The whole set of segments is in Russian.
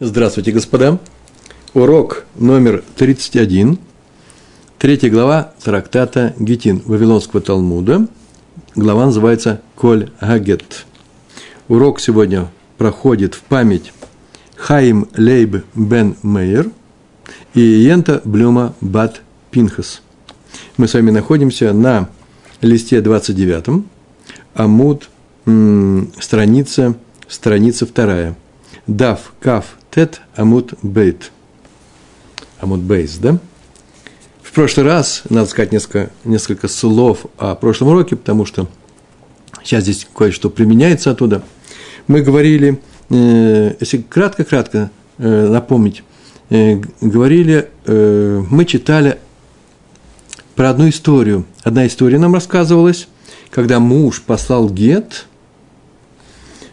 Здравствуйте, господа. Урок номер 31, третья глава трактата Гетин Вавилонского Талмуда. Глава называется Коль Гагет. Урок сегодня проходит в память Хаим Лейб Бен Мейер и Йента Блюма Бат Пинхас. Мы с вами находимся на листе 29, Амуд, страница, страница вторая. Дав Каф Тет Амут Бейт. Амут Бейс, да? В прошлый раз, надо сказать несколько, несколько слов о прошлом уроке, потому что сейчас здесь кое-что применяется оттуда. Мы говорили, э, если кратко-кратко э, напомнить, э, говорили, э, мы читали про одну историю. Одна история нам рассказывалась, когда муж послал гет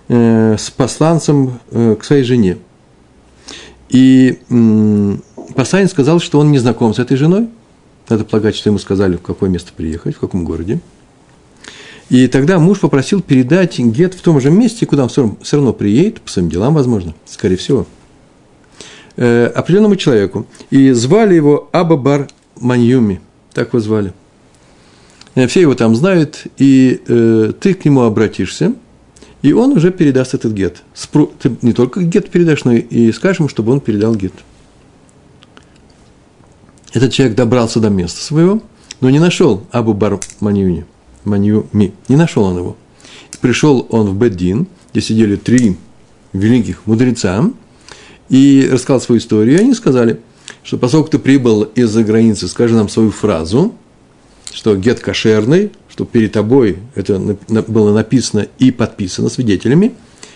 э, с посланцем э, к своей жене – и посланец сказал, что он не знаком с этой женой. Надо полагать, что ему сказали, в какое место приехать, в каком городе. И тогда муж попросил передать гет в том же месте, куда он все равно приедет, по своим делам, возможно, скорее всего, э, определенному человеку. И звали его Абабар Маньюми, так его звали. Э, все его там знают, и э, ты к нему обратишься – и он уже передаст этот гет. Ты не только гет передашь, но и скажешь ему, чтобы он передал гет. Этот человек добрался до места своего, но не нашел Абу Бар Маньюни, Маньюми, не нашел он его. Пришел он в Беддин, где сидели три великих мудреца, и рассказал свою историю, и они сказали, что поскольку ты прибыл из-за границы, скажи нам свою фразу, что гет кошерный, что перед тобой это было написано и подписано свидетелями,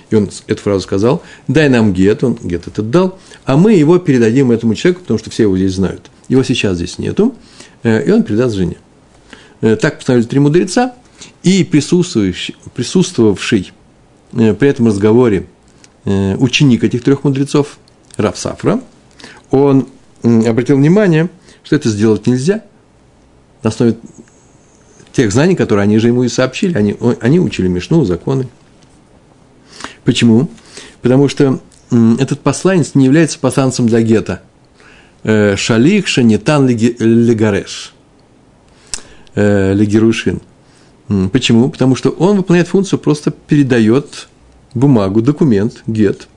и он эту фразу сказал, дай нам гет, он гет этот дал, а мы его передадим этому человеку, потому что все его здесь знают. Его сейчас здесь нету, э, и он передаст жене. Э, так постановили три мудреца, и присутствующий, присутствовавший э, при этом разговоре ученик этих трех мудрецов, Раф Сафра, он обратил внимание, что это сделать нельзя на основе тех знаний, которые они же ему и сообщили. Они, они учили Мишну, законы. Почему? Потому что этот посланец не является посланцем для гетто. Э, шалих шанитан легареш. Э, легерушин. Почему? Потому что он выполняет функцию, просто передает бумагу, документ, гет,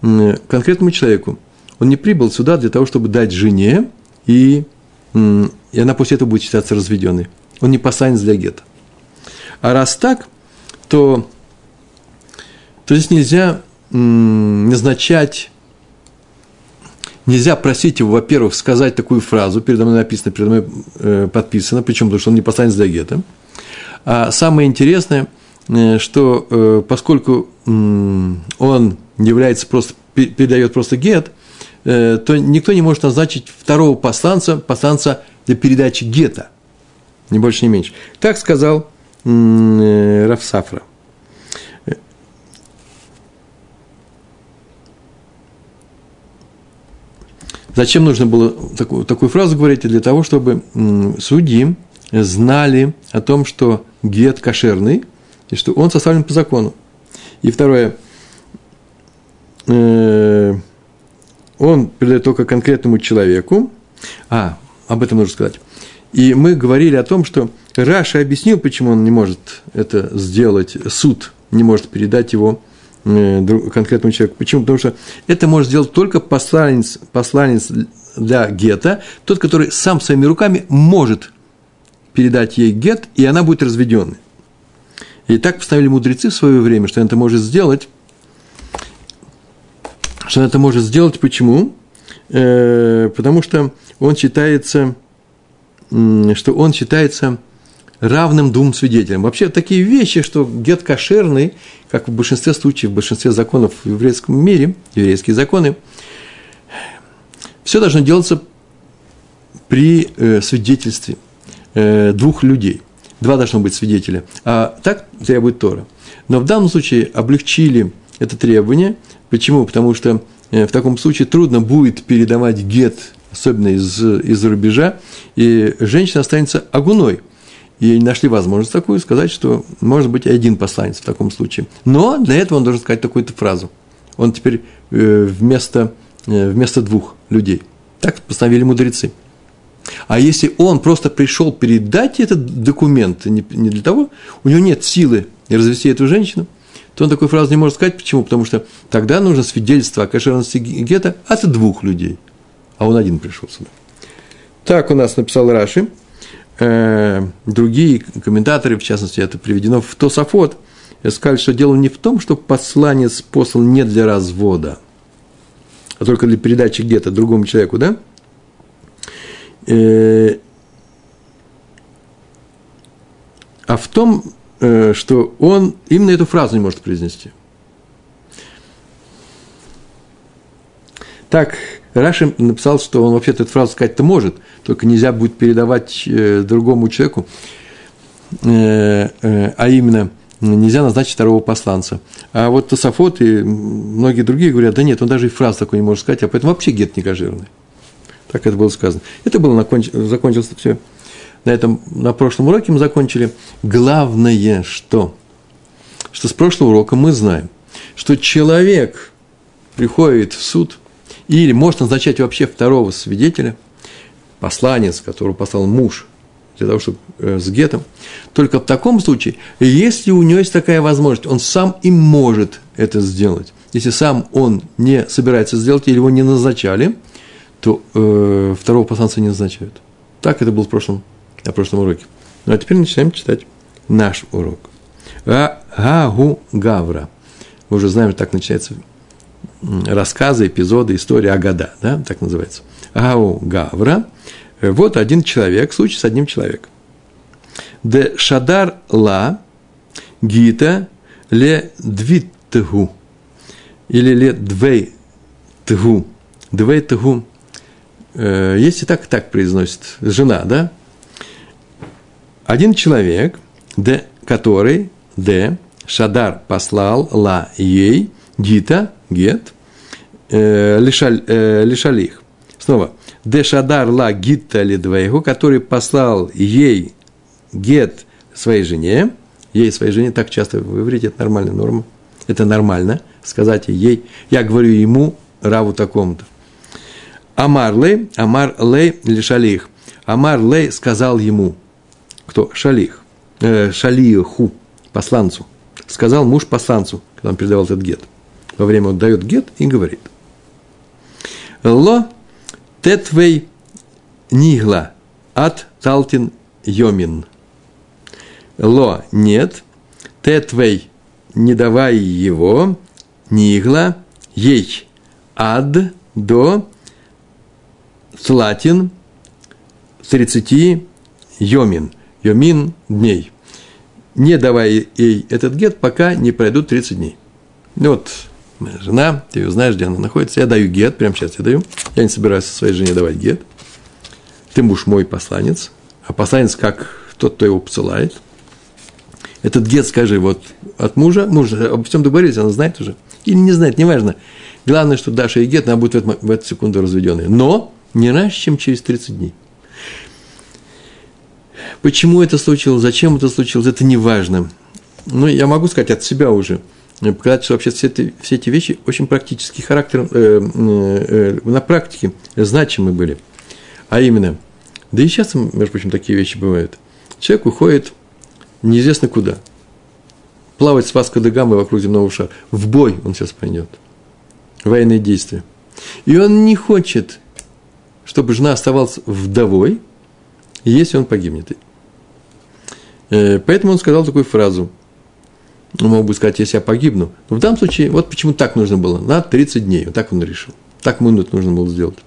конкретному человеку. Он не прибыл сюда для того, чтобы дать жене, и, и она после этого будет считаться разведенной он не посланец для гетто. А раз так, то, то здесь нельзя назначать, нельзя просить его, во-первых, сказать такую фразу, передо мной написано, передо мной э, подписано, причем потому что он не посланец для гетто. А самое интересное, э, что э, поскольку э, он является просто, передает просто гет, то никто не может назначить второго посланца, посланца для передачи гетто ни больше, ни меньше. Так сказал э, Рафсафра. Зачем нужно было такую, такую фразу говорить? Для того, чтобы судьи знали о том, что гет кошерный, и что он составлен по закону. И второе, э, он передает только конкретному человеку. А, об этом нужно сказать. И мы говорили о том, что Раша объяснил, почему он не может это сделать, суд не может передать его э, конкретному человеку. Почему? Потому что это может сделать только посланец, посланец для гетто, тот, который сам своими руками может передать ей гет, и она будет разведенной. И так постановили мудрецы в свое время, что это может сделать. Что он это может сделать, почему? Э, потому что он считается что он считается равным двум свидетелям. Вообще такие вещи, что гет кошерный, как в большинстве случаев, в большинстве законов в еврейском мире, еврейские законы, все должно делаться при э, свидетельстве э, двух людей. Два должно быть свидетеля. А так требует Тора. Но в данном случае облегчили это требование. Почему? Потому что э, в таком случае трудно будет передавать гет особенно из, из рубежа, и женщина останется огуной. И нашли возможность такую сказать, что может быть один посланец в таком случае. Но для этого он должен сказать такую-то фразу. Он теперь э, вместо, э, вместо двух людей. Так постановили мудрецы. А если он просто пришел передать этот документ не, не для того, у него нет силы развести эту женщину, то он такой фразы не может сказать. Почему? Потому что тогда нужно свидетельство о кошерности гетто от двух людей. А он один пришел сюда. Так у нас написал Раши. Э, другие комментаторы, в частности, это приведено в Тософот, сказали, что дело не в том, что посланец послан не для развода, а только для передачи где-то другому человеку, да? Э, а в том, что он именно эту фразу не может произнести. Так, Раши написал, что он вообще-то эту фразу сказать-то может, только нельзя будет передавать э, другому человеку, а именно нельзя назначить второго посланца. А вот Тософот и многие другие говорят, да нет, он даже и фраз такой не может сказать, а поэтому вообще гет некожирный. Так это было сказано. Это было наконч... закончилось все. На этом, на прошлом уроке мы закончили. Главное, что? Что с прошлого урока мы знаем, что человек приходит в суд или может назначать вообще второго свидетеля, посланец, которого послал муж, для того, чтобы э, с гетом, только в таком случае, если у него есть такая возможность, он сам и может это сделать. Если сам он не собирается сделать или его не назначали – то э, второго посланца не назначают. Так это было в прошлом, на прошлом уроке. Ну а теперь начинаем читать наш урок. Гагу Гавра. Мы уже знаем, так начинается рассказы, эпизоды, история Агада, да, так называется. Гау Гавра. Вот один человек, случай с одним человеком. Де Шадар Ла Гита Ле Двитгу. Или Ле Двей Тгу. Двей Тгу э, если так так произносит жена, да, один человек, д, который, д, Шадар послал ла ей, гита, гет, э, лишаль, э, лишалих. Снова, д Шадар ла гита лидвейгу, который послал ей гет своей жене, ей своей жене, так часто вы говорите, это нормальная норма, это нормально, сказать ей, я говорю ему, раву такому-то. Амар Лей, Амар Лей или Шалих. Амар Лей сказал ему, кто? Шалих, э, Шалиху, посланцу. Сказал муж посланцу, когда он передавал этот гет. Во время он дает гет и говорит. Ло тетвей нигла от талтин йомин. Ло нет, тетвей не давай его, нигла, ей ад до Слатин 30 йомин. Йомин дней. Не давай ей этот гет, пока не пройдут 30 дней. Ну вот, моя жена, ты ее знаешь, где она находится. Я даю гет, прямо сейчас я даю. Я не собираюсь своей жене давать гет. Ты муж мой посланец. А посланец как тот, кто его посылает. Этот гет, скажи, вот от мужа, муж обо всем договорились, она знает уже. Или не знает, неважно. Главное, что Даша и гет, она будет в эту, в эту секунду разведенная. Но не раньше, чем через 30 дней. Почему это случилось, зачем это случилось, это не важно. Ну, я могу сказать от себя уже, показать, что вообще все эти, все эти вещи очень практический характер, э, э, на практике значимы были. А именно, да и сейчас, между прочим, такие вещи бывают. Человек уходит неизвестно куда. Плавать с Васко де Гамой вокруг земного шара. В бой он сейчас пойдет. Военные действия. И он не хочет чтобы жена оставалась вдовой, если он погибнет. Э, поэтому он сказал такую фразу. Он мог бы сказать, если я погибну. Но в данном случае, вот почему так нужно было. На 30 дней. Вот так он решил. Так это нужно было сделать.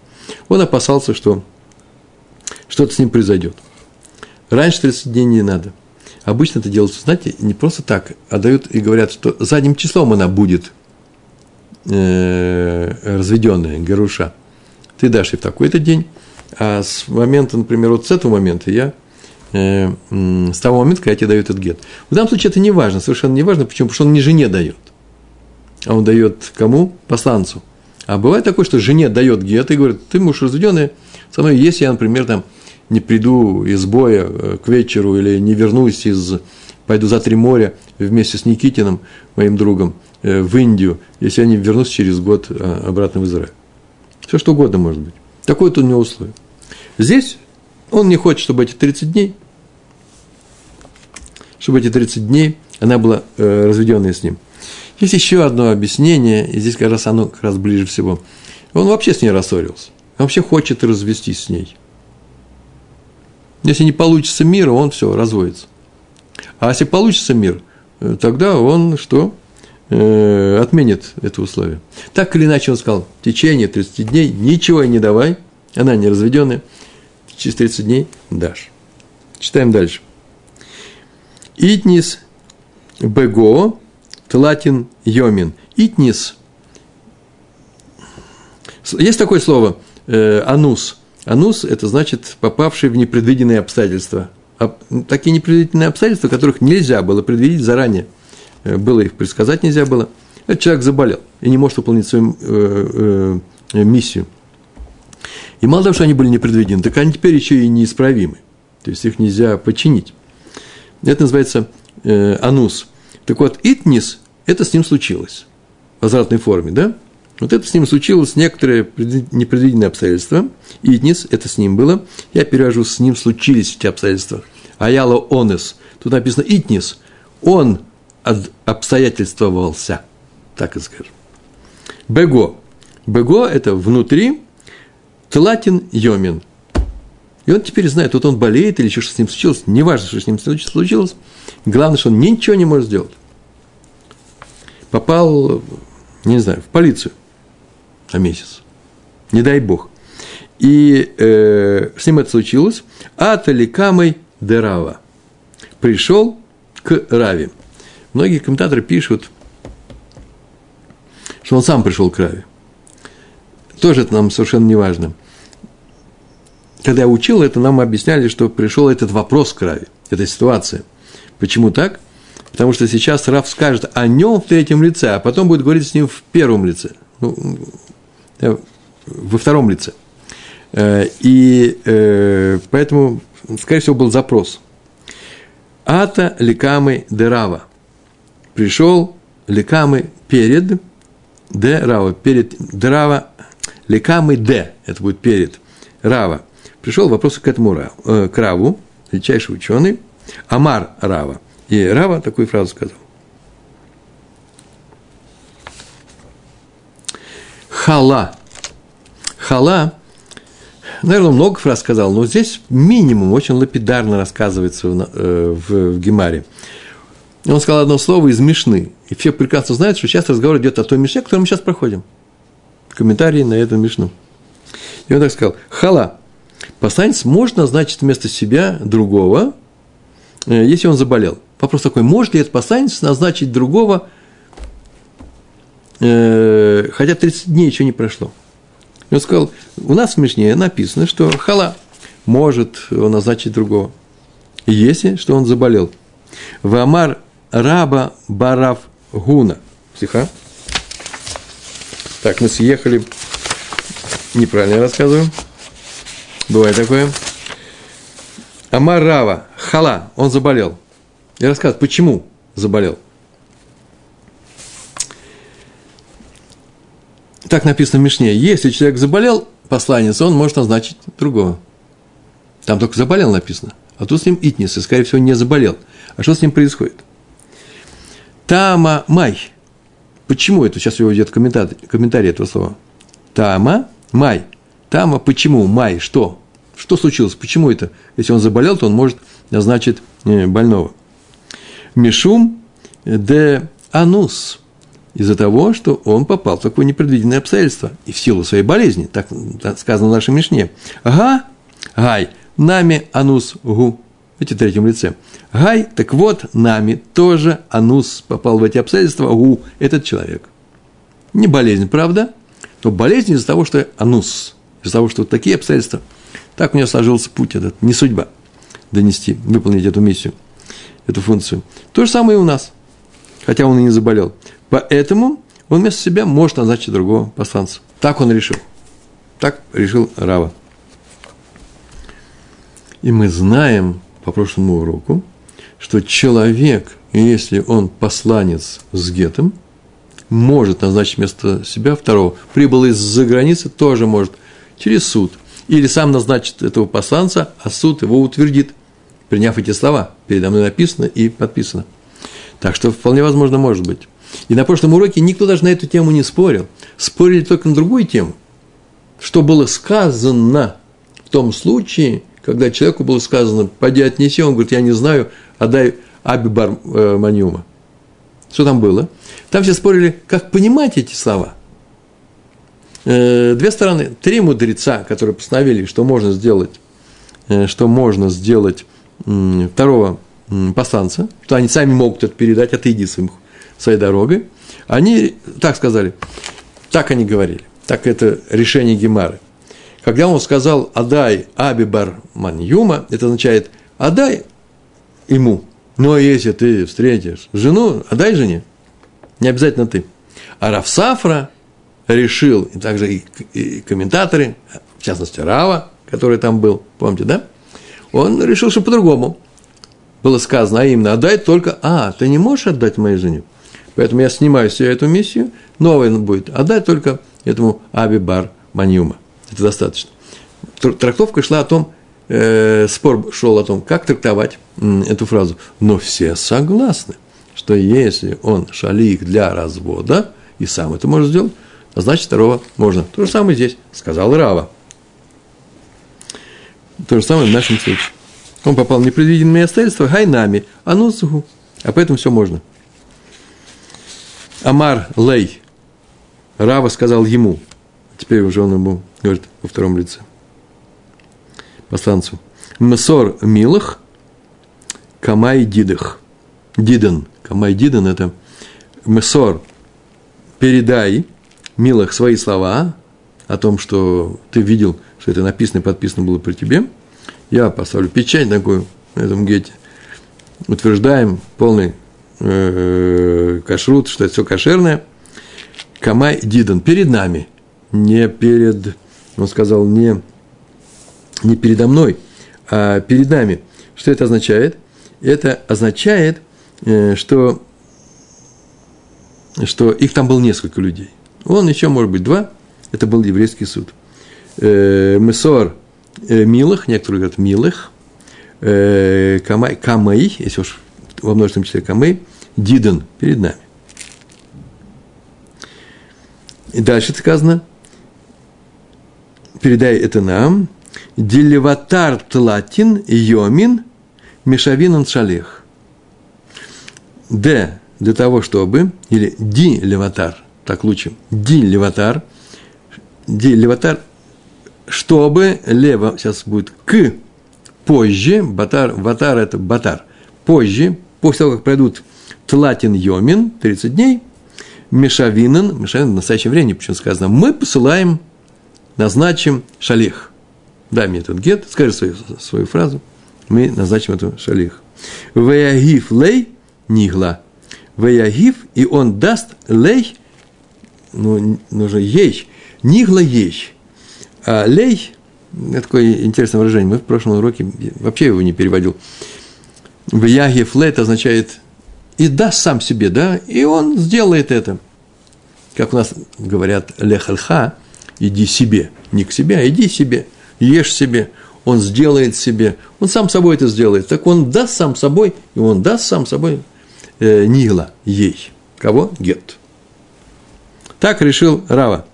Он опасался, что что-то с ним произойдет. Раньше 30 дней не надо. Обычно это делается, знаете, не просто так, а дают и говорят, что задним числом она будет э, разведенная, Гаруша ты дашь ей в такой-то день, а с момента, например, вот с этого момента я, э, с того момента, когда я тебе даю этот гет. В данном случае это не важно, совершенно не важно, почему? Потому что он не жене дает, а он дает кому? Посланцу. А бывает такое, что жене дает гет и говорит, ты муж разведенный, со мной, если я, например, там, не приду из боя э, к вечеру или не вернусь из, пойду за три моря вместе с Никитиным, моим другом, э, в Индию, если они вернутся через год а, обратно в Израиль. Все что угодно может быть. Такое вот у него условие. Здесь он не хочет, чтобы эти 30 дней, чтобы эти 30 дней она была э, разведенная с ним. Есть еще одно объяснение, и здесь как раз оно как раз ближе всего. Он вообще с ней рассорился. Он вообще хочет развестись с ней. Если не получится мир, он все, разводится. А если получится мир, э, тогда он что? Э, отменит это условие. Так или иначе он сказал, в течение 30 дней ничего не давай, она не разведенная, через 30 дней дашь. Читаем дальше. Итнис бего тлатин йомин. Итнис. Есть такое слово э, анус. Анус – это значит попавший в непредвиденные обстоятельства. А, такие непредвиденные обстоятельства, которых нельзя было предвидеть заранее. Э, было их предсказать нельзя было. Этот человек заболел и не может выполнить свою э, э, миссию. И мало того, что они были непредвидены, так они теперь еще и неисправимы. То есть их нельзя починить. Это называется э, анус. Так вот, итнис – это с ним случилось в возвратной форме, да? Вот это с ним случилось, некоторые непредвиденные обстоятельства. Итнис – это с ним было. Я перевожу, с ним случились эти обстоятельства. Аяло онес. Тут написано итнис. Он обстоятельствовался. Так и скажем. Бего. Бего – это внутри, тлатин йомин. И он теперь знает, вот он болеет или что с ним случилось, неважно, что с ним случилось, главное, что он ничего не может сделать. Попал, не знаю, в полицию на месяц. Не дай бог. И э, с ним это случилось. Аталикамой Дерава. Пришел к Раве. Многие комментаторы пишут, что он сам пришел к Раве. Тоже это нам совершенно не важно. Когда я учил это, нам объясняли, что пришел этот вопрос к Раве, эта ситуация. Почему так? Потому что сейчас Рав скажет о нем в третьем лице, а потом будет говорить с ним в первом лице. Ну, э, во втором лице. Э, и э, поэтому, скорее всего, был запрос. Ата ликамы дерава. Пришел ликамы перед дерава, перед дерава, ликамы де, это будет перед рава. Пришел вопрос к этому раву, к раву, величайший ученый, Амар Рава. И Рава такую фразу сказал. Хала. Хала, наверное, много фраз сказал, но здесь минимум очень лапидарно рассказывается в, э, в, в Гемаре. Он сказал одно слово из Мишны. И все прекрасно знают, что сейчас разговор идет о той Мишне, которую мы сейчас проходим. Комментарии на эту Мишну. И он так сказал, хала. Посланец может назначить вместо себя другого, э, если он заболел. Вопрос такой, может ли этот посланец назначить другого, э, хотя 30 дней еще не прошло. И он сказал, у нас в Мишне написано, что хала может он назначить другого, если что он заболел. Вамар раба барав гуна. Стиха. Так, мы съехали. Неправильно я рассказываю. Бывает такое. Амар Рава, хала, он заболел. Я рассказываю, почему заболел. Так написано в Мишне. Если человек заболел, посланец, он может назначить другого. Там только заболел написано. А тут с ним итнис, и, скорее всего, не заболел. А что с ним происходит? Тама май. Почему это? Сейчас его идет комментарий, комментарий этого слова. Тама май. Тама почему? Май. Что? Что случилось? Почему это? Если он заболел, то он может назначить э, больного. Мишум де анус из-за того, что он попал в такое непредвиденное обстоятельство и в силу своей болезни, так, сказано в нашей Мишне. Ага, гай, нами анус гу, видите, в третьем лице. Гай, так вот, нами тоже анус попал в эти обстоятельства, гу, этот человек. Не болезнь, правда, но болезнь из-за того, что анус, из-за того, что вот такие обстоятельства. Так у него сложился путь этот, не судьба донести, выполнить эту миссию, эту функцию. То же самое и у нас, хотя он и не заболел. Поэтому он вместо себя может назначить другого посланца. Так он решил. Так решил Рава. И мы знаем по прошлому уроку, что человек, если он посланец с гетом, может назначить вместо себя второго. Прибыл из-за границы, тоже может, через суд. Или сам назначит этого посланца, а суд его утвердит, приняв эти слова. Передо мной написано и подписано. Так что вполне возможно может быть. И на прошлом уроке никто даже на эту тему не спорил. Спорили только на другую тему. Что было сказано в том случае, когда человеку было сказано, пойди отнеси, он говорит, я не знаю, отдай Абибар э, Маньюма. Что там было? Там все спорили, как понимать эти слова. Э, две стороны. Три мудреца, которые постановили, что можно сделать, э, что можно сделать второго э, посланца, что они сами могут это передать, отойди своим, своей дорогой. Они так сказали, так они говорили, так это решение Гемары. Когда он сказал «Адай Абибар Маньюма», это означает «Адай ему». Но если ты встретишь жену, отдай жене. Не обязательно ты. А Рафсафра решил, и также и, и комментаторы, в частности Рава, который там был, помните, да? Он решил, что по-другому. Было сказано, а именно, отдай только, а, ты не можешь отдать моей жене. Поэтому я снимаю себе эту миссию, новая будет, отдай только этому Абибар Маньюма. Это достаточно. Трактовка шла о том, э, спор шел о том, как трактовать эту фразу. Но все согласны, что если он шалик для развода, и сам это может сделать, а значит, второго можно. То же самое здесь, сказал Рава. То же самое в нашем случае. Он попал в непредвиденное обстоятельства, гайнами, анусуху, а поэтому все можно. Амар Лей, Рава сказал ему, теперь уже он ему говорит во втором лице, посланцу, Месор Милах, Камай Дидах. Диден. Камай Диден – это Месор, передай Милах свои слова о том, что ты видел, что это написано и подписано было при тебе. Я поставлю печать такую на этом гете. Утверждаем полный э, кашрут, что это все кошерное. Камай Диден перед нами, не перед, он сказал, не, не передо мной, а перед нами. Что это означает? Это означает, э, что, что их там было несколько людей. Он еще, может быть, два. Это был еврейский суд. Э, Месор э, Милых, некоторые говорят Милых, Камай, Камай, если уж во множественном числе Камай, Диден перед нами. И дальше сказано, передай это нам, Дилеватар тлатин йомин мешавинан шалех. Д. Для того, чтобы, или ди леватар, так лучше, ди леватар, ди леватар, чтобы, лево сейчас будет к, позже, батар, ватар это батар, позже, после того, как пройдут тлатин йомин, 30 дней, мешавинан, мешавинан в настоящее время, почему сказано, мы посылаем, назначим шалих. Дай мне этот гет, скажи свою, свою фразу, мы назначим эту шалих. Ваягиф лей нигла. Ваягиф, и он даст лей, ну, нужно ей, нигла ей. А лей, это такое интересное выражение, мы в прошлом уроке вообще его не переводил. Ваягиф лей, это означает и даст сам себе, да, и он сделает это. Как у нас говорят, лехальха, иди себе, не к себе, а иди себе, ешь себе, он сделает себе, он сам собой это сделает. Так он даст сам собой, и он даст сам собой э, Нигла, ей. Кого? Гет. Так решил Рава.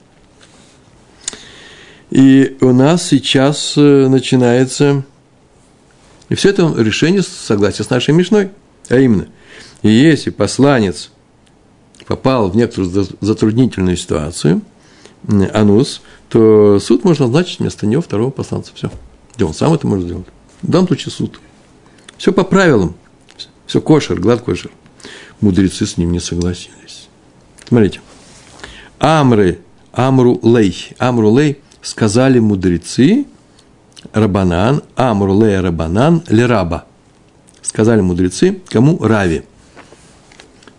И у нас сейчас э, начинается... И все это решение согласие с нашей Мишной. А именно – если посланец попал в некоторую затруднительную ситуацию, анус, то суд может назначить вместо него второго посланца. Все. Где он сам это может сделать. В данном случае суд. Все по правилам. Все кошер, глад кошер. Мудрецы с ним не согласились. Смотрите. Амры, Амру Лей, Амру Лей сказали мудрецы, Рабанан, Амру Лей Рабанан, Лераба. Сказали мудрецы, кому? Рави.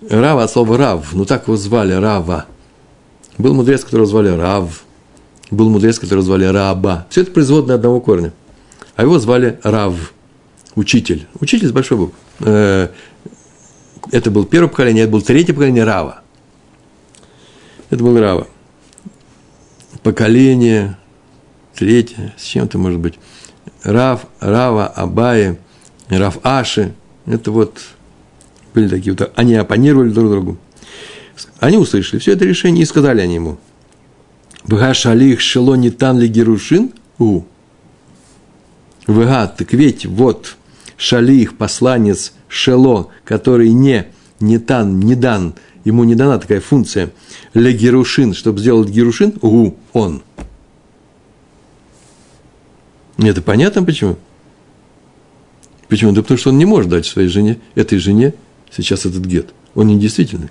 Рава от слова Рав, ну так его звали, Рава. Был мудрец, которого звали Рав. Был мудрец, которого звали Раба. Все это производное одного корня. А его звали Рав, учитель. Учитель с большой буквы. Э, это был первое поколение, это было третье поколение Рава. Это был Рава. Поколение третье, с чем это может быть? Рав, Рава, Абае, Рав Аши. Это вот были такие вот, они оппонировали друг другу. Они услышали все это решение и сказали они ему. Бгашалих шело не тан ли герушин? У. Вга, так ведь вот шалих, посланец шело, который не, не тан, не дан, ему не дана такая функция, ле герушин, чтобы сделать герушин, у, он. Это понятно почему? Почему? Да потому что он не может дать своей жене, этой жене сейчас этот гет. Он не действительный.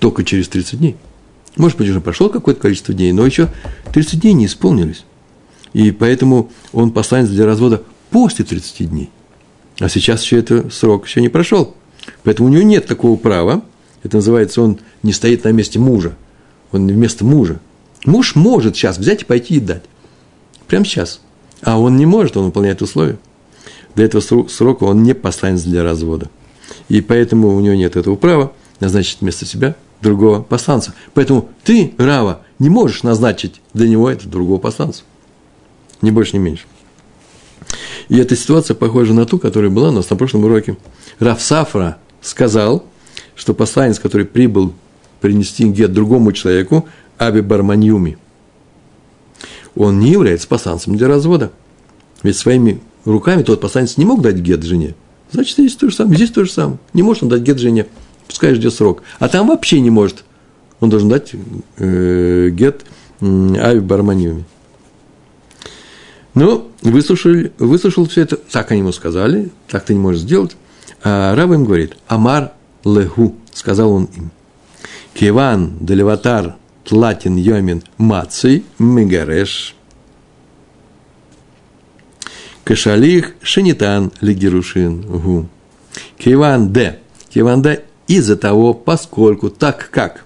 Только через 30 дней. Может быть, уже прошло какое-то количество дней, но еще 30 дней не исполнились. И поэтому он посланец для развода после 30 дней. А сейчас еще это срок еще не прошел. Поэтому у него нет такого права. Это называется, он не стоит на месте мужа. Он вместо мужа. Муж может сейчас взять и пойти и дать. Прямо сейчас. А он не может, он выполняет условия. До этого срока он не посланец для развода. И поэтому у него нет этого права назначить вместо себя другого посланца. Поэтому ты, Рава, не можешь назначить для него этого другого посланца. Ни больше, ни меньше. И эта ситуация похожа на ту, которая была у нас на прошлом уроке. Раф Сафра сказал, что посланец, который прибыл принести гет другому человеку, Аби Барманьюми, он не является посланцем для развода. Ведь своими руками тот посланец не мог дать гет жене. Значит, здесь то же самое. Здесь то же самое. Не может он дать гет жене. Пускай ждет срок. А там вообще не может. Он должен дать э, гет Ави Барманиуме. Ну, выслушал, выслушал все это, так они ему сказали, так ты не можешь сделать. А Рав им говорит, Амар леху, сказал он им. Киван делеватар тлатин йомин маций мегареш. Кашалих шенитан лигерушин гу. Киван де. Киван де из-за того, поскольку, так как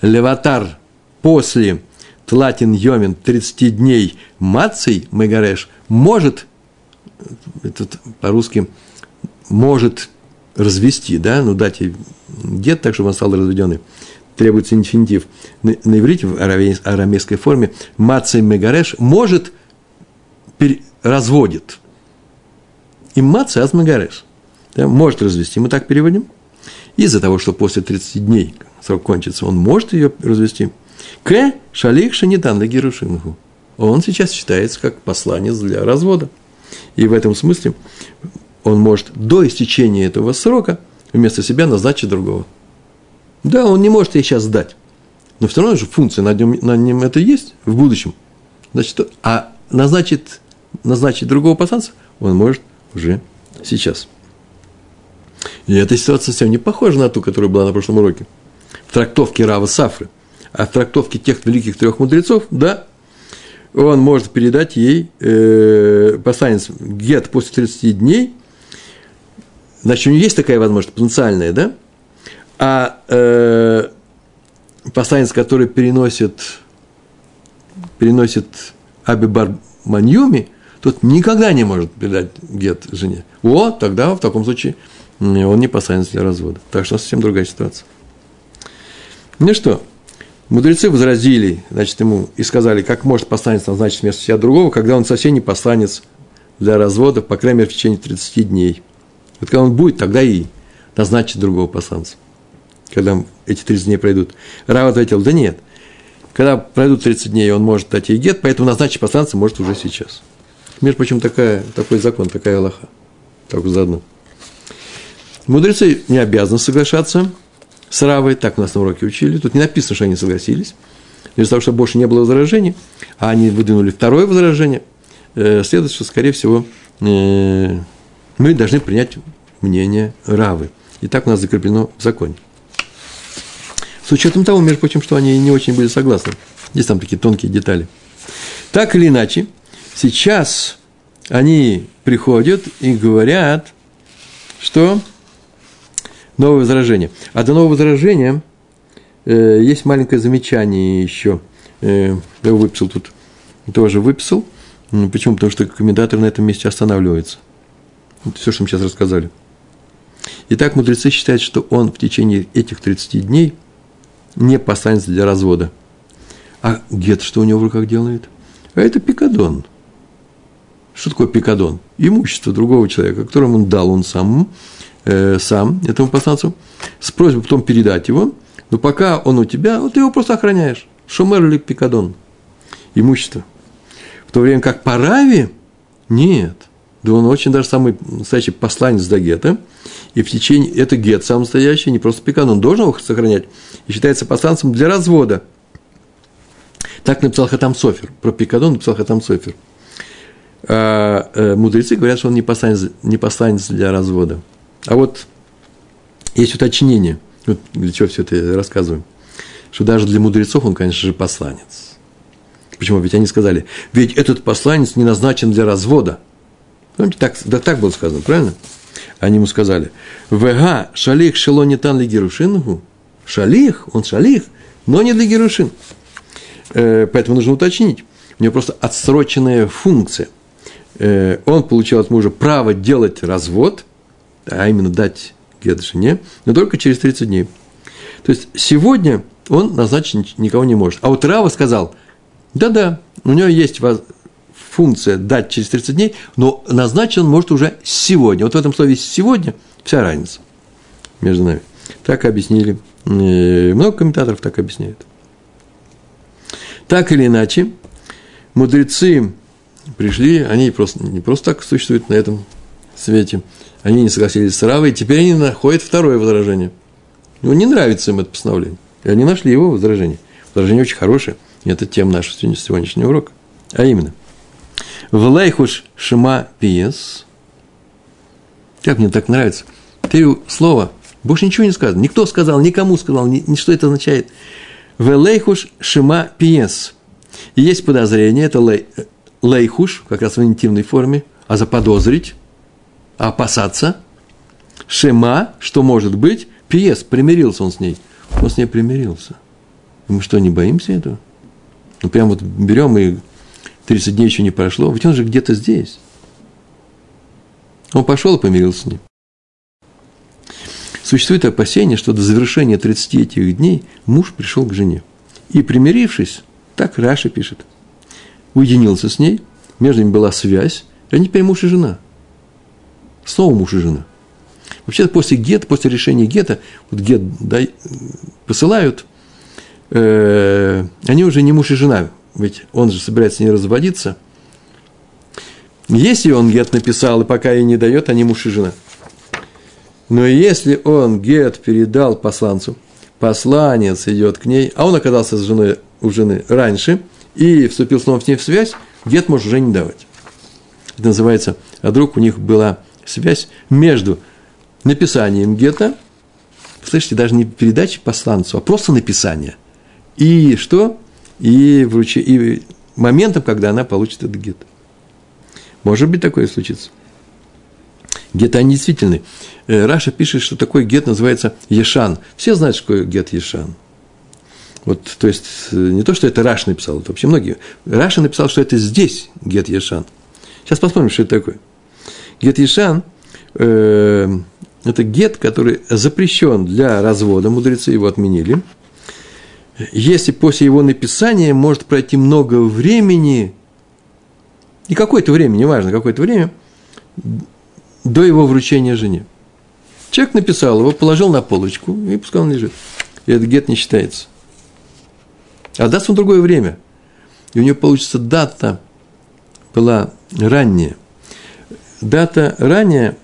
Леватар после Тлатин Йомин 30 дней Маций Мегареш может, этот по-русски, может развести, да, ну дать ей дед так, чтобы он стал разведенный, требуется инфинитив. На, на иврите, в арамейской форме, Маций Мегареш может, пере, разводит. И Маций аз Мегареш. Да, может развести, мы так переводим. Из-за того, что после 30 дней срок кончится, он может ее развести. К шалих шанитан герушингу. Он сейчас считается как посланец для развода. И в этом смысле он может до истечения этого срока вместо себя назначить другого. Да, он не может ей сейчас сдать. Но все равно же функция на нем, на нем это есть в будущем. Значит, а назначить, назначить другого посланца он может уже сейчас. И эта ситуация совсем не похожа на ту, которая была на прошлом уроке. В трактовке Рава Сафры. А в трактовке тех великих трех мудрецов, да, он может передать ей э, посланец гет после 30 дней. Значит, у него есть такая возможность потенциальная, да? А э, посланец, который переносит, переносит Абибар Маньюми, тот никогда не может передать гет жене. О, тогда в таком случае он не посланец для развода. Так что совсем другая ситуация. Ну что, мудрецы возразили, значит, ему и сказали, как может посланец назначить вместо себя другого, когда он совсем не посланец для развода, по крайней мере, в течение 30 дней. Вот когда он будет, тогда и назначит другого посланца. Когда эти 30 дней пройдут. Рав ответил, да нет, когда пройдут 30 дней, он может дать ей гет, поэтому назначить посланца может уже сейчас. Между прочим, такая, такой закон, такая Аллаха. Так заодно. Мудрецы не обязаны соглашаться с Равой, так у нас на уроке учили. Тут не написано, что они согласились. Из-за того, что больше не было возражений, а они выдвинули второе возражение, э, следует, что, скорее всего, э, мы должны принять мнение Равы. И так у нас закреплено в законе. С учетом того, между прочим, что они не очень были согласны. Есть там такие тонкие детали. Так или иначе, сейчас они приходят и говорят, что новое возражение. А до нового возражения э, есть маленькое замечание еще. Э, я его выписал тут, тоже выписал. Почему? Потому что комментатор на этом месте останавливается. Это все, что мы сейчас рассказали. Итак, мудрецы считают, что он в течение этих 30 дней не посланец для развода. А гет что у него в руках делает? А это пикадон. Что такое пикадон? Имущество другого человека, которому он дал он сам, э, сам этому посланцу, с просьбой потом передать его, но пока он у тебя, вот ты его просто охраняешь. Шумер или пикадон. Имущество. В то время как по Раве нет. Да он очень даже самый настоящий посланец до гетто. И в течение, это гет сам настоящий, не просто пикадон, он должен его сохранять. И считается посланцем для развода. Так написал Хатам Софер. Про пикадон написал Хатам Софер. А, э, мудрецы говорят, что он не посланец, не посланец для развода. А вот есть уточнение, вот для чего все это рассказываем, что даже для мудрецов он, конечно же, посланец. Почему? Ведь они сказали, ведь этот посланец не назначен для развода. Помните, так, да так было сказано, правильно? Они ему сказали, ВГ шалих шело не тан ли герушингу. Шалих, он шалих, но не для герушин. Э, поэтому нужно уточнить. У него просто отсроченная функция – Э, он получил от мужа право делать развод, а именно дать гет жене, но только через 30 дней. То есть сегодня он назначить никого не может. А вот Рава сказал, да-да, у него есть функция дать через 30 дней, но назначен он может уже сегодня. Вот в этом слове «сегодня» вся разница между нами. Так объяснили, э, много комментаторов так объясняют. Так или иначе, мудрецы пришли, они просто, не просто так существуют на этом свете, они не согласились с Равой, и теперь они находят второе возражение. Ну, не нравится им это постановление. И они нашли его возражение. Возражение очень хорошее. И это тема нашего сегодняшнего урока. А именно. Влайхуш шима пиес. Как мне так нравится. Три слова. Больше ничего не сказано. Никто сказал, никому сказал, ни, ни что это означает. Велейхуш шима пиес. И есть подозрение, это лей, лейхуш, как раз в интимной форме, а заподозрить, опасаться. Шема, что может быть, пьес, примирился он с ней. Он с ней примирился. Мы что, не боимся этого? Ну, прям вот берем и 30 дней еще не прошло, ведь он же где-то здесь. Он пошел и помирился с ним. Существует опасение, что до завершения 30 этих дней муж пришел к жене. И примирившись, так Раша пишет – уединился с ней, между ними была связь, и они теперь муж и жена. Снова муж и жена. Вообще после гет, после решения гета, вот гет дай, посылают, э, они уже не муж и жена, ведь он же собирается не разводиться. Если он гет написал и пока ей не дает, они муж и жена. Но если он гет передал посланцу, посланец идет к ней, а он оказался с женой, у жены раньше – и вступил снова с ней в связь, гет может уже не давать. Это называется, а вдруг у них была связь между написанием гета, слышите, даже не передачей посланцу, а просто написание, и что? И, вручи, и моментом, когда она получит этот гет. Может быть, такое случится. Геты, они действительны. Э, Раша пишет, что такой гет называется Ешан. Все знают, что такое гет Ешан. Вот, то есть, э, не то, что это Раш написал, это вообще многие. Раша написал, что это здесь Гет Ешан. Сейчас посмотрим, что это такое. Гет Ешан э, – это гет, который запрещен для развода, мудрецы его отменили. Если после его написания может пройти много времени, и какое-то время, неважно, какое-то время, до его вручения жене. Человек написал его, положил на полочку, и пускай он лежит. И этот гет не считается. А даст он другое время. И у него получится дата была ранняя. Дата ранняя,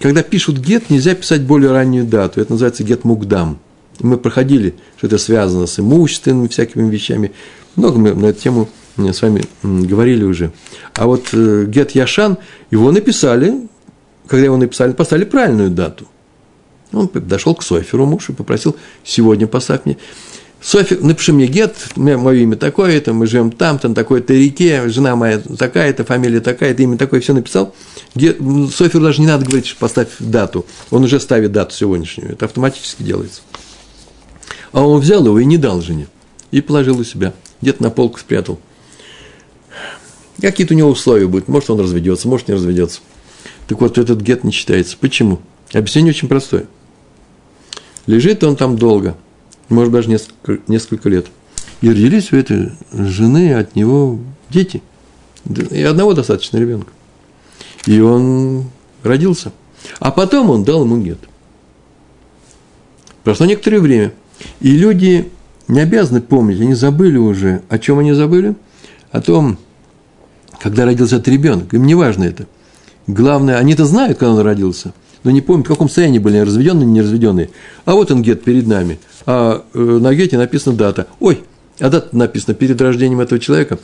когда пишут гет, нельзя писать более раннюю дату. Это называется гет мукдам. Мы проходили, что это связано с имущественными всякими вещами. Много мы на эту тему с вами говорили уже. А вот э, гет Яшан, его написали, когда его написали, поставили правильную дату. Он дошел к Соферу, муж, и попросил, сегодня поставь мне. Софи, напиши мне гет, мое имя такое-то, мы живем там-то, на такой-то реке, жена моя такая-то, фамилия такая-то, имя такое, все написал. Гет, Соферу даже не надо говорить, поставь дату, он уже ставит дату сегодняшнюю, это автоматически делается. А он взял его и не дал жене, и положил у себя, где-то на полку спрятал. Какие-то у него условия будут, может он разведется, может не разведется. Так вот, этот гет не считается. Почему? Объяснение очень простое. Лежит он там долго – может, даже несколько, несколько лет. И родились у этой жены от него дети. И одного достаточно ребенка. И он родился. А потом он дал ему гет. Прошло некоторое время. И люди не обязаны помнить, они забыли уже. О чем они забыли? О том, когда родился этот ребенок. Им не важно это. Главное, они-то знают, когда он родился, но не помнят, в каком состоянии были, разведенные, не разведенные. А вот он гет перед нами. А э, на гете написана дата. Ой, а дата написана перед рождением этого человека.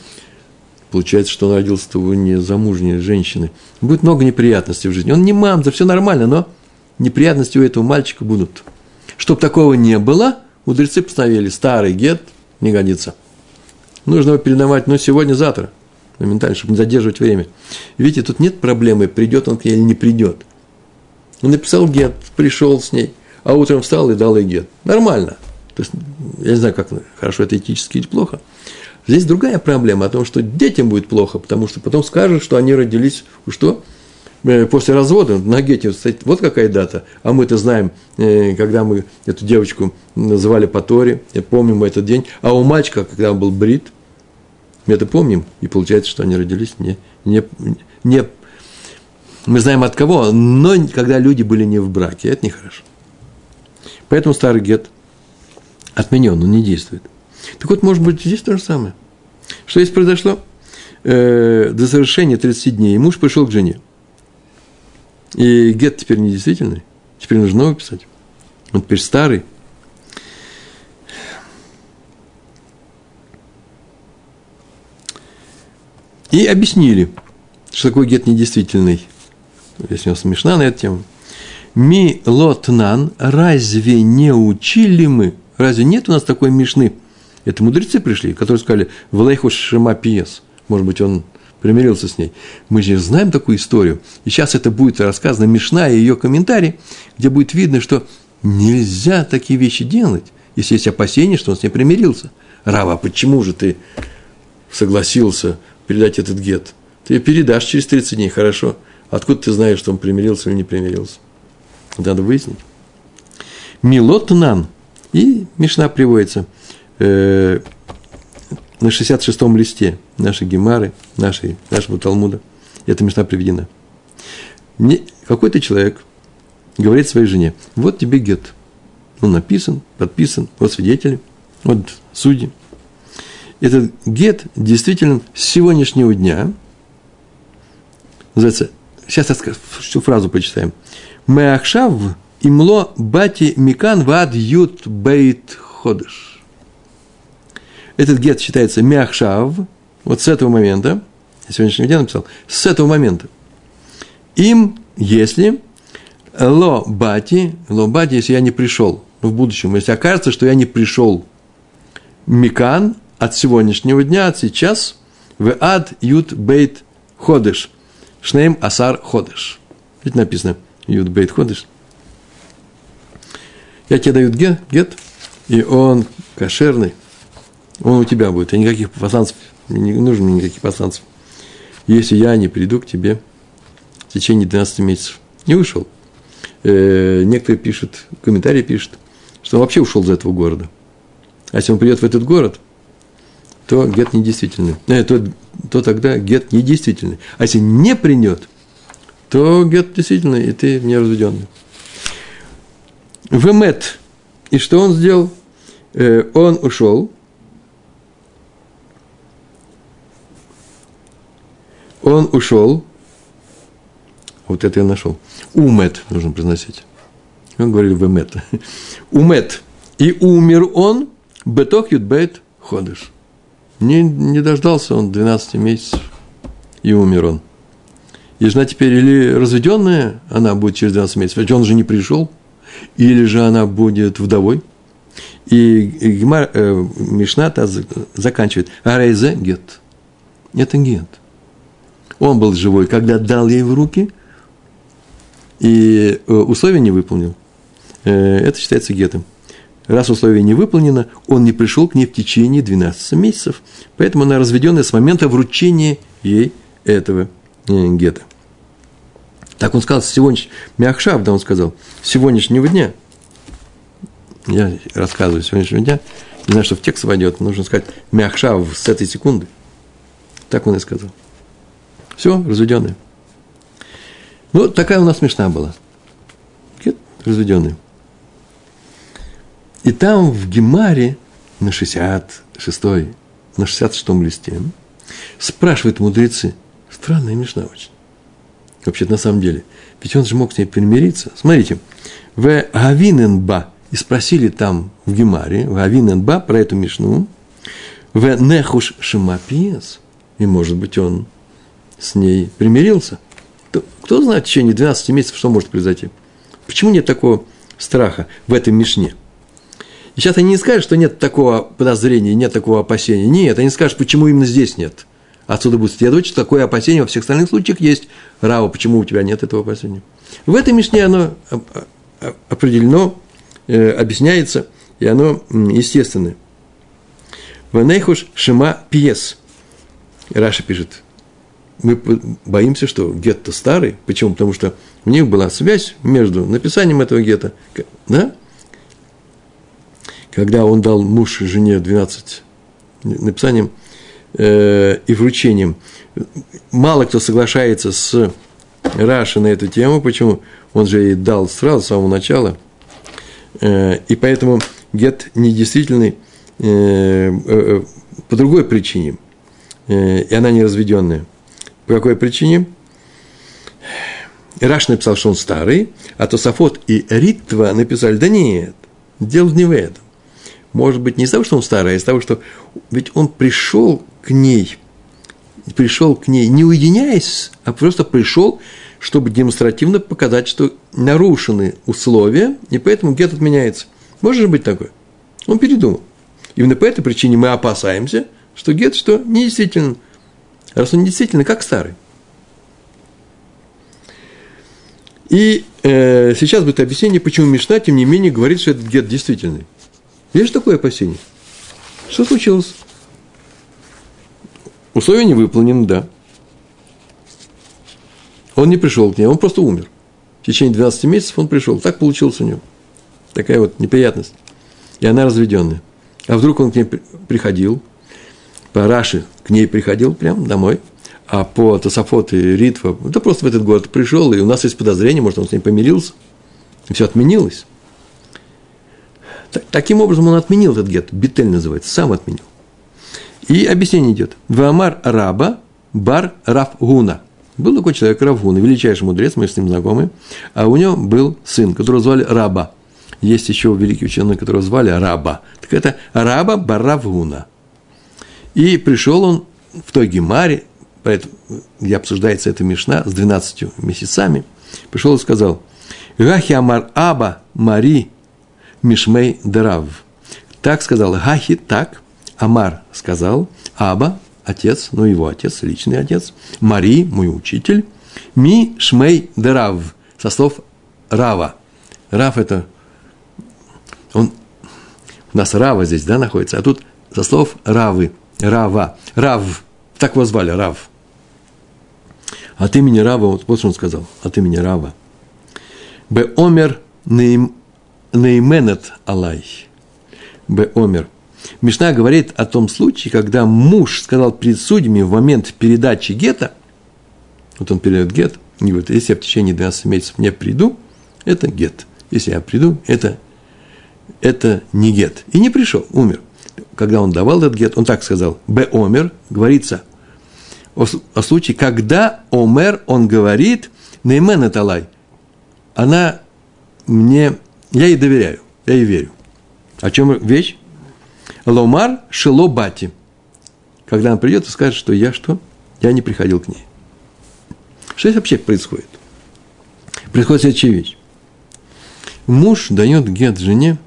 Получается, что он родился у незамужней женщины. Будет много неприятностей в жизни. Он не мамза, все нормально, но неприятности у этого мальчика будут. Чтобы такого не было, мудрецы постановили, старый гет не годится. Нужно его передавать, ну, сегодня-завтра, моментально, чтобы не задерживать время. Видите, тут нет проблемы, придет он к ней или не придет. Он написал гет, пришел с ней, а утром встал и дал ей гет. Нормально. То есть, я не знаю, как хорошо это этически или плохо. Здесь другая проблема о том, что детям будет плохо, потому что потом скажут, что они родились, что? Э, после развода на гете, вот какая дата, а мы-то знаем, э, когда мы эту девочку называли по Торе, помним этот день, а у мальчика, когда он был брит, мы это помним, и получается, что они родились не, не, не мы знаем от кого, но когда люди были не в браке, это нехорошо. Поэтому старый гет отменен, он не действует. Так вот, может быть, здесь то же самое. Что здесь произошло? Э, до совершения 30 дней муж пришел к жене. И гет теперь не действительный. Теперь нужно новый писать. Он теперь старый. И объяснили, что такое гет недействительный. Если у нас смешна на эту тему. Ми лотнан, разве не учили мы? Разве нет у нас такой мишны? Это мудрецы пришли, которые сказали, Валайху Шема Пиес. Может быть, он примирился с ней. Мы же знаем такую историю. И сейчас это будет рассказано Мишна и ее комментарий, где будет видно, что нельзя такие вещи делать, если есть опасение, что он с ней примирился. Рава, почему же ты согласился передать этот гет? Ты передашь через 30 дней, хорошо. Откуда ты знаешь, что он примирился или не примирился? Надо выяснить. Милот нам. И Мишна приводится э, на 66-м листе нашей Гемары, нашей, нашего Талмуда. Эта мечта приведена. Не, какой-то человек говорит своей жене, вот тебе гет. Он написан, подписан, вот свидетели, вот судьи. Этот гет действительно с сегодняшнего дня, называется, сейчас всю фразу почитаем. Меахшав имло бати микан вад ют бейт ходыш. Этот гет считается мяхшав, вот с этого момента, я сегодняшний день написал, с этого момента. Им, если ло бати, ло бати, если я не пришел в будущем, если окажется, что я не пришел микан от сегодняшнего дня, от сейчас, в ад ют бейт ходыш, шнейм асар ходыш. Ведь написано ют бейт ходыш. Я тебе даю гет, гет, и он кошерный – он у тебя будет, а никаких пасанцев, не нужно никаких пасанцев. Если я не приду к тебе в течение 12 месяцев. Не вышел. Э, некоторые пишут, комментарии пишут, что он вообще ушел из этого города. А если он придет в этот город, то гет недействительный. Э, то, то тогда гет недействительный. А если не придет, то гет действительный, и ты не разведенный. Вемет. И что он сделал? Э, он ушел, Он ушел, вот это я нашел, умет нужно произносить. Он говорил вемет. Умет. И умер он, бетох юдбет ходыш. Не, не дождался он 12 месяцев, и умер он. И жена теперь или разведенная, она будет через 12 месяцев, ведь он же не пришел, или же она будет вдовой. И Гемар, э, Мишната заканчивает. Арейзе гет. Это гет. Он был живой, когда дал ей в руки, и э, условие не выполнил. Э, это считается гетом. Раз условие не выполнено, он не пришел к ней в течение 12 месяцев. Поэтому она разведенная с момента вручения ей этого э, гета. Так он сказал, с сегодняшнего, Мяхшав, да, он сказал, сегодняшнего дня. Я рассказываю сегодняшнего дня, не знаю, что в текст войдет, нужно сказать мяхшав с этой секунды. Так он и сказал. Все, разведенные. Ну, такая у нас смешна была. Гет разведенный. И там в Гемаре на 66 на 66-м листе спрашивают мудрецы, странная мешна очень. Вообще-то на самом деле. Ведь он же мог с ней примириться. Смотрите, в Гавиненба, и спросили там в Гемаре, в Гавиненба про эту мешну, в Нехуш Шимапиес, и, может быть, он с ней примирился. Кто знает в течение 12 месяцев, что может произойти? Почему нет такого страха в этом мишне? Сейчас они не скажут, что нет такого подозрения, нет такого опасения. Нет, они скажут, почему именно здесь нет. Отсюда будет следовать, что такое опасение во всех остальных случаях есть. Рава, почему у тебя нет этого опасения? В этой мишне оно определено, э, объясняется, и оно естественное. Ванейхуш Шима Пьес. Раша пишет, мы боимся, что гетто старый. Почему? Потому что у них была связь между написанием этого гетто, да? Когда он дал муж жене 12 написанием э, и вручением. Мало кто соглашается с Раши на эту тему. Почему? Он же ей дал сразу с самого начала. Э, и поэтому гет недействительный э, э по другой причине. Э, и она не разведенная. По какой причине? Раш написал, что он старый, а Тософот и Ритва написали, да нет, дело не в этом. Может быть, не из того, что он старый, а из того, что ведь он пришел к ней, пришел к ней не уединяясь, а просто пришел, чтобы демонстративно показать, что нарушены условия, и поэтому гет отменяется. Может быть такое? Он передумал. Именно по этой причине мы опасаемся, что гет что не действительно раз он действительно как старый. И э, сейчас будет объяснение, почему Мишна, тем не менее, говорит, что этот гет действительный. Есть такое опасение? Что случилось? Условия не выполнены, да. Он не пришел к ней, он просто умер. В течение 12 месяцев он пришел. Так получилось у него. Такая вот неприятность. И она разведенная. А вдруг он к ней приходил, по Раши к ней приходил прям домой, а по Тософот и Ритва, да просто в этот город пришел, и у нас есть подозрение, может, он с ней помирился, и все отменилось. Таким образом, он отменил этот гет, Битель называется, сам отменил. И объяснение идет. Вамар раба бар Рафгуна. Был такой человек Равгуна, величайший мудрец, мы с ним знакомы, а у него был сын, которого звали Раба. Есть еще великий ученый, которого звали Раба. Так это Раба Баравгуна. И пришел он в той гемаре, поэтому, где обсуждается эта мешна с 12 месяцами, пришел и сказал, «Гахи амар аба мари мишмей дарав». Так сказал Гахи, так, Амар сказал, Аба, отец, ну его отец, личный отец, Мари, мой учитель, Ми Шмей Дерав, со слов Рава. Рав это, он, у нас Рава здесь, да, находится, а тут со слов Равы – Рава. Рав. Так его звали, Рав. От имени Рава, вот, вот что он сказал, от имени Рава. Б. Омер Нейменет Алай. Б. Омер. Мишна говорит о том случае, когда муж сказал перед судьями в момент передачи гета, вот он передает гет, и говорит, если я в течение 12 месяцев не приду, это гет. Если я приду, это, это не гет. И не пришел, умер когда он давал этот гет, он так сказал, «Б омер», говорится о, о случае, когда омер, он говорит, «Неймен это она мне, я ей доверяю, я ей верю. О чем вещь? Ломар шелобати. Когда она придет и скажет, что я что? Я не приходил к ней. Что здесь вообще происходит? Происходит следующая вещь. Муж дает гет жене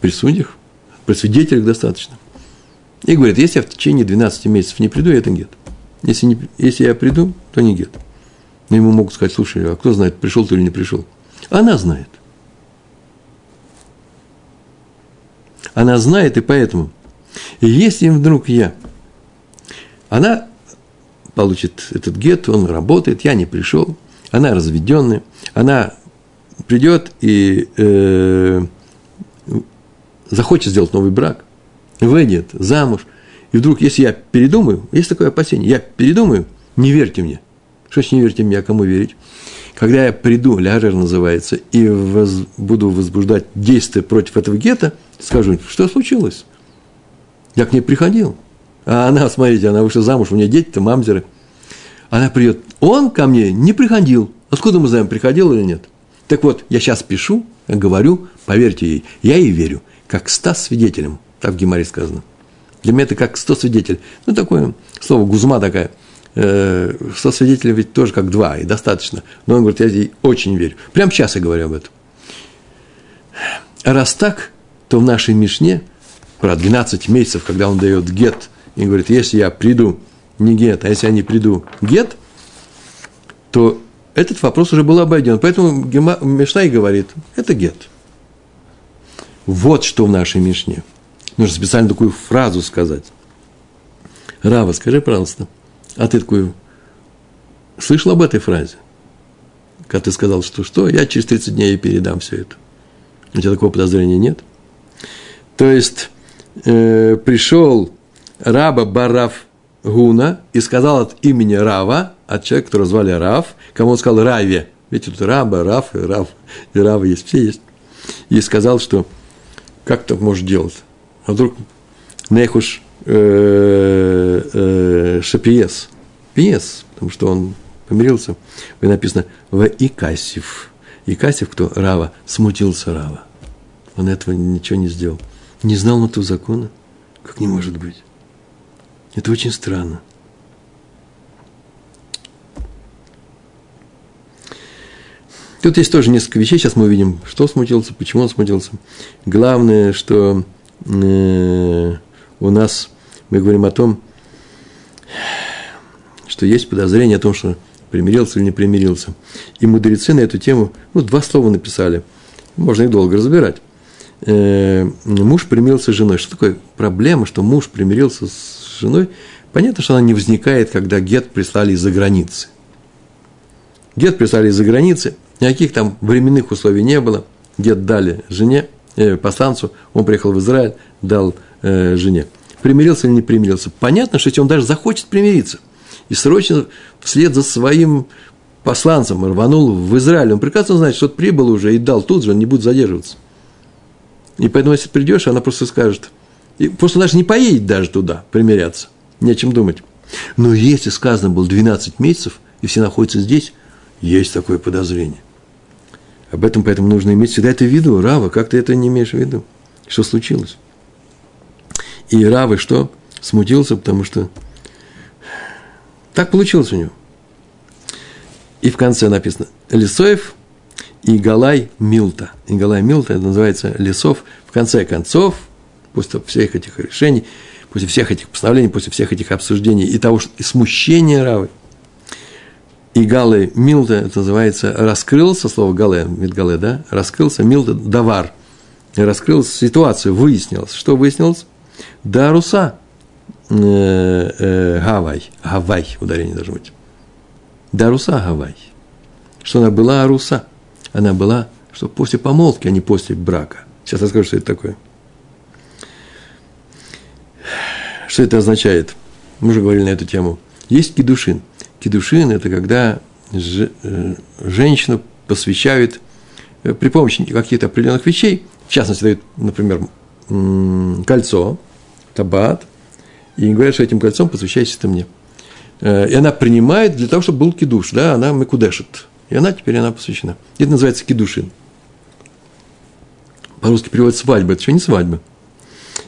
при судьях, при свидетелях достаточно. И говорит, если я в течение 12 месяцев не приду, это гет. Если, не, если я приду, то не гет. Но ему могут сказать, слушай, а кто знает, пришел ты или не пришел? Она знает. Она знает, и поэтому, если вдруг я, она получит этот гет, он работает, я не пришел, она разведенная, она придет и э, захочет сделать новый брак, выйдет замуж, и вдруг, если я передумаю, есть такое опасение, я передумаю, не верьте мне. Что ж не верьте мне, а кому верить? Когда я приду, ляжер называется, и воз, буду возбуждать действия против этого гетто, скажу, что случилось? Я к ней приходил. А она, смотрите, она вышла замуж, у нее дети-то мамзеры. Она придет, он ко мне не приходил. Откуда мы знаем, приходил или нет? Так вот, я сейчас пишу, говорю, поверьте ей, я ей верю, как ста свидетелям, так в Гемаре сказано. Для меня это как сто свидетелей. Ну, такое слово гузма такая. Э, сто свидетелей ведь тоже как два, и достаточно. Но он говорит, я ей очень верю. Прямо сейчас я говорю об этом. А раз так, то в нашей Мишне про 12 месяцев, когда он дает гет, и говорит, если я приду, не гет, а если я не приду, гет, то этот вопрос уже был обойден. Поэтому Мишна и говорит, это гет. Вот что в нашей Мишне. Нужно специально такую фразу сказать. Рава, скажи, пожалуйста, а ты такую слышал об этой фразе? Когда ты сказал, что что, я через 30 дней передам все это. У тебя такого подозрения нет? То есть, э, пришел раба Барав Гуна и сказал от имени Рава, от человека, которого звали Рав, кому он сказал Раве. Ведь тут Раба, Рав, и Рав, и Рава есть, все есть. И сказал, что как так можешь делать? А вдруг Нехуш э, э, Шапиес, Пиес, потому что он помирился, и написано в Икасив. Икасив, кто? Рава, смутился Рава. Он этого ничего не сделал. Не знал он этого закона? Как не может быть? Это очень странно. Тут есть тоже несколько вещей, сейчас мы увидим, что смутился, почему он смутился. Главное, что э, у нас мы говорим о том, что есть подозрение о том, что примирился или не примирился. И мудрецы на эту тему, ну, два слова написали. Можно их долго разбирать. Э, муж примирился с женой. Что такое проблема, что муж примирился с женой? Понятно, что она не возникает, когда гет прислали из-за границы. Гет прислали из-за границы, никаких там временных условий не было. Гет дали жене, э, посланцу, он приехал в Израиль, дал э, жене. Примирился или не примирился? Понятно, что если он даже захочет примириться, и срочно вслед за своим посланцем рванул в Израиль, он прекрасно знает, что прибыл уже и дал тут же, он не будет задерживаться. И поэтому, если придешь, она просто скажет, и просто даже не поедет даже туда примиряться, нечем думать. Но если сказано было 12 месяцев, и все находятся здесь, есть такое подозрение. Об этом поэтому нужно иметь всегда это в виду. Рава, как ты это не имеешь в виду? Что случилось? И Равы что? Смутился, потому что так получилось у него. И в конце написано Лисоев и Галай Милта. И Галай Милта, это называется Лесов. В конце концов, после всех этих решений, после всех этих постановлений, после всех этих обсуждений и того, что и смущения Равы – и Гале Милда, это называется, раскрылся, слово Гале, Мидгале, да, раскрылся, Милда Давар, раскрылась ситуацию, выяснилось. Что выяснилось? Да, Руса, э, э, Гавай, Гавай, ударение должно быть. Да, Руса Гавай. Что она была Аруса. Она была, что после помолвки, а не после брака. Сейчас расскажу, что это такое. Что это означает? Мы уже говорили на эту тему. Есть кедушин – Кедушин – это когда э, женщину посвящают э, при помощи каких-то определенных вещей, в частности, дают, например, кольцо, табат, и говорят, что этим кольцом посвящайся ты мне. Э, и она принимает для того, чтобы был кидуш, да, она мекудешит. И она теперь она посвящена. Это называется кидушин. По-русски переводится свадьба, это еще не свадьба.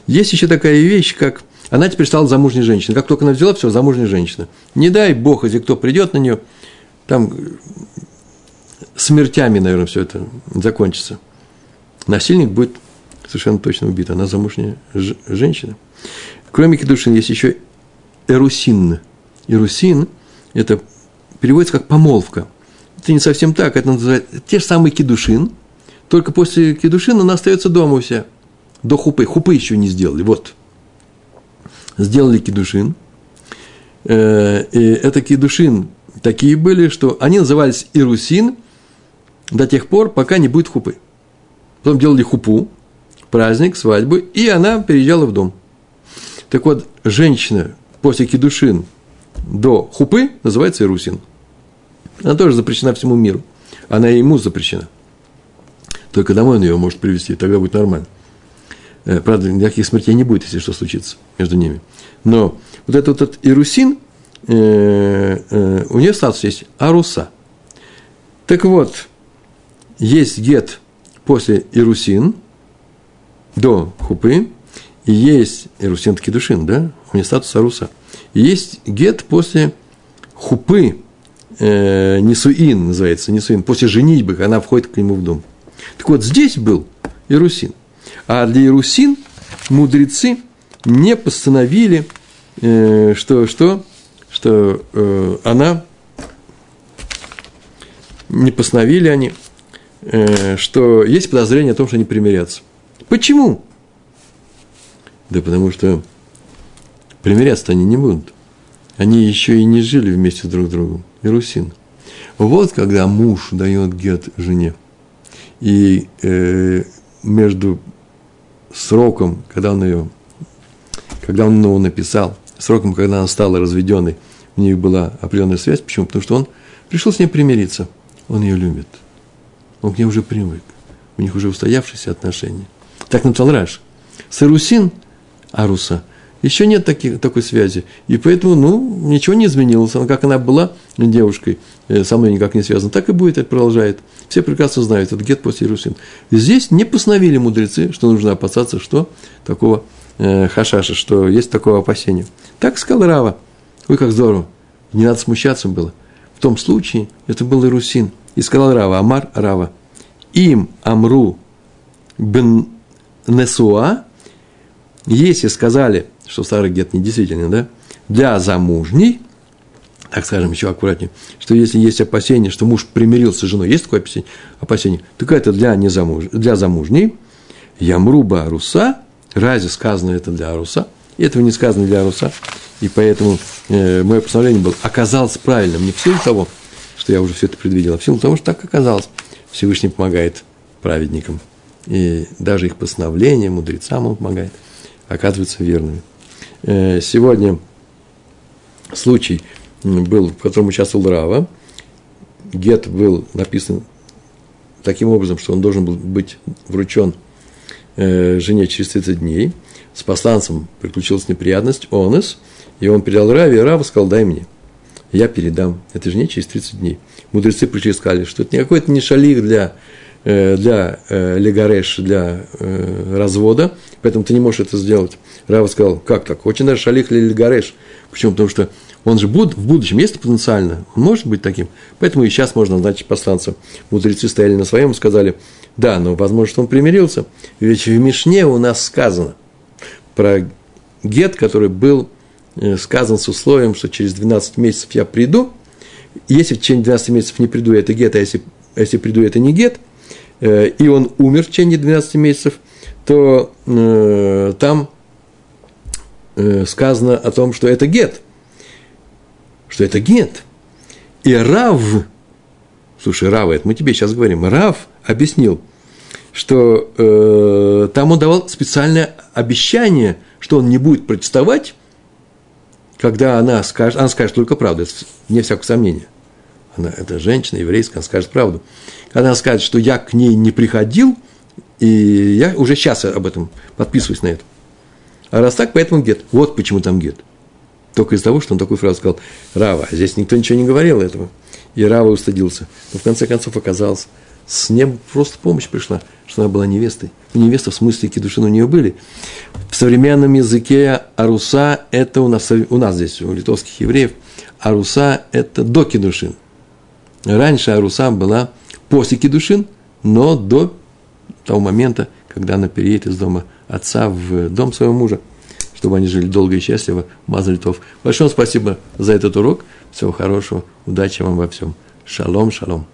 Есть еще такая вещь, как – она теперь стала замужней женщиной. Как только она взяла, все, замужняя женщина. Не дай бог, если кто придет на нее, там смертями, наверное, все это закончится. Насильник будет совершенно точно убит. Она замужняя женщина. Кроме кедушин есть еще эрусин. Эрусин – это переводится как помолвка. Это не совсем так, это называется те же самые кедушин, только после кедушин она остается дома у себя. До хупы. Хупы еще не сделали. Вот – сделали кедушин. Э, и это кедушин такие были, что они назывались ирусин до тех пор, пока не будет хупы. Потом делали хупу. праздник, свадьбу, и она переезжала в дом. Так вот, женщина после кедушин до хупы называется Ирусин. Она тоже запрещена всему миру. Она и ему запрещена. Только домой он ее может привести, тогда будет нормально. Э, правда, никаких смертей не будет, если что случится между ними. Но вот этот, вот этот Ирусин, э, э, у нее статус есть Аруса. Так вот, есть гет после Ирусин, до Хупы, и есть Ирусин Ткидушин, да, у нее статус Аруса. И есть гет после Хупы, э, Нисуин называется, Нисуин, после женитьбы, она входит к нему в дом. Так вот, здесь был Ирусин. А для Ирусин мудрецы не постановили, э, что, что, что э, она, не постановили они, э, что есть подозрение о том, что они примирятся. Почему? Да потому что примиряться они не будут. Они еще и не жили вместе друг с другом. Ирусин. Вот когда муж дает гет жене, и э, между сроком, когда он ее, когда он его написал, сроком, когда она стала разведенной, у них была определенная связь. Почему? Потому что он пришел с ней примириться. Он ее любит. Он к ней уже привык. У них уже устоявшиеся отношения. Так написал Раш. Сарусин, Аруса, еще нет таких, такой связи. И поэтому, ну, ничего не изменилось. Она, как она была девушкой, э, со мной никак не связана, так и будет, это продолжает. Все прекрасно знают, это гет после Иерусалим. Здесь не постановили мудрецы, что нужно опасаться, что такого э, хашаша, что есть такое опасение. Так сказал Рава. Ой, как здорово. Не надо смущаться было. В том случае это был Ирусин. И сказал Рава, Амар Рава, им Амру бен Несуа, если сказали, что старый гет не действительно, да, для замужней, так скажем, еще аккуратнее, что если есть опасение, что муж примирился с женой, есть такое опасение, опасение. Так это для, незамуж, для замужней, Ямруба Руса, разве сказано это для Аруса? Этого не сказано для Аруса, и поэтому э, мое постановление было, оказалось правильным. Не в силу того, что я уже все это предвидел, а в силу того, что так оказалось. Всевышний помогает праведникам. И даже их постановления, мудрецам он помогает, оказываются верными. Э, сегодня случай был, в котором участвовал Рава. Гет был написан таким образом, что он должен был быть вручен э, жене через 30 дней. С посланцем приключилась неприятность, онес, и он передал Раве, и Рава сказал, дай мне. Я передам этой жене через 30 дней. Мудрецы пришли и сказали, что это никакой это не шалик для для э, легареш, для э, развода, поэтому ты не можешь это сделать. Рава сказал, как так? Очень даже шалих или легареш. Почему? Потому что он же буд, в будущем есть потенциально, он может быть таким. Поэтому и сейчас можно назначить посланца. Мудрецы стояли на своем и сказали, да, но возможно, что он примирился. Ведь в Мишне у нас сказано про гет, который был сказан с условием, что через 12 месяцев я приду. Если в течение 12 месяцев не приду, это гет, а если, а если приду, это не гет – Э, и он умер в течение 12 месяцев, то э, там э, сказано о том, что это гет. Что это гет. И Рав, слушай, Рав, это мы тебе сейчас говорим, Рав объяснил, что э, там он давал специальное обещание, что он не будет протестовать, когда она скажет, она скажет только правду, это не всякого сомнения. Она, это женщина еврейская, она скажет правду она скажет, что я к ней не приходил, и я уже сейчас об этом подписываюсь на это. А раз так, поэтому гет. Вот почему там гет. Только из-за того, что он такую фразу сказал, Рава, здесь никто ничего не говорил этого. И Рава устыдился. Но в конце концов оказалось, с неба просто помощь пришла, что она была невестой. Ну, невеста в смысле кедушин у нее были. В современном языке аруса – это у нас, у нас здесь, у литовских евреев, аруса – это до кедушин. Раньше аруса была после кедушин, но до того момента, когда она переедет из дома отца в дом своего мужа, чтобы они жили долго и счастливо, Маза Литов. Большое спасибо за этот урок. Всего хорошего. Удачи вам во всем. Шалом, шалом.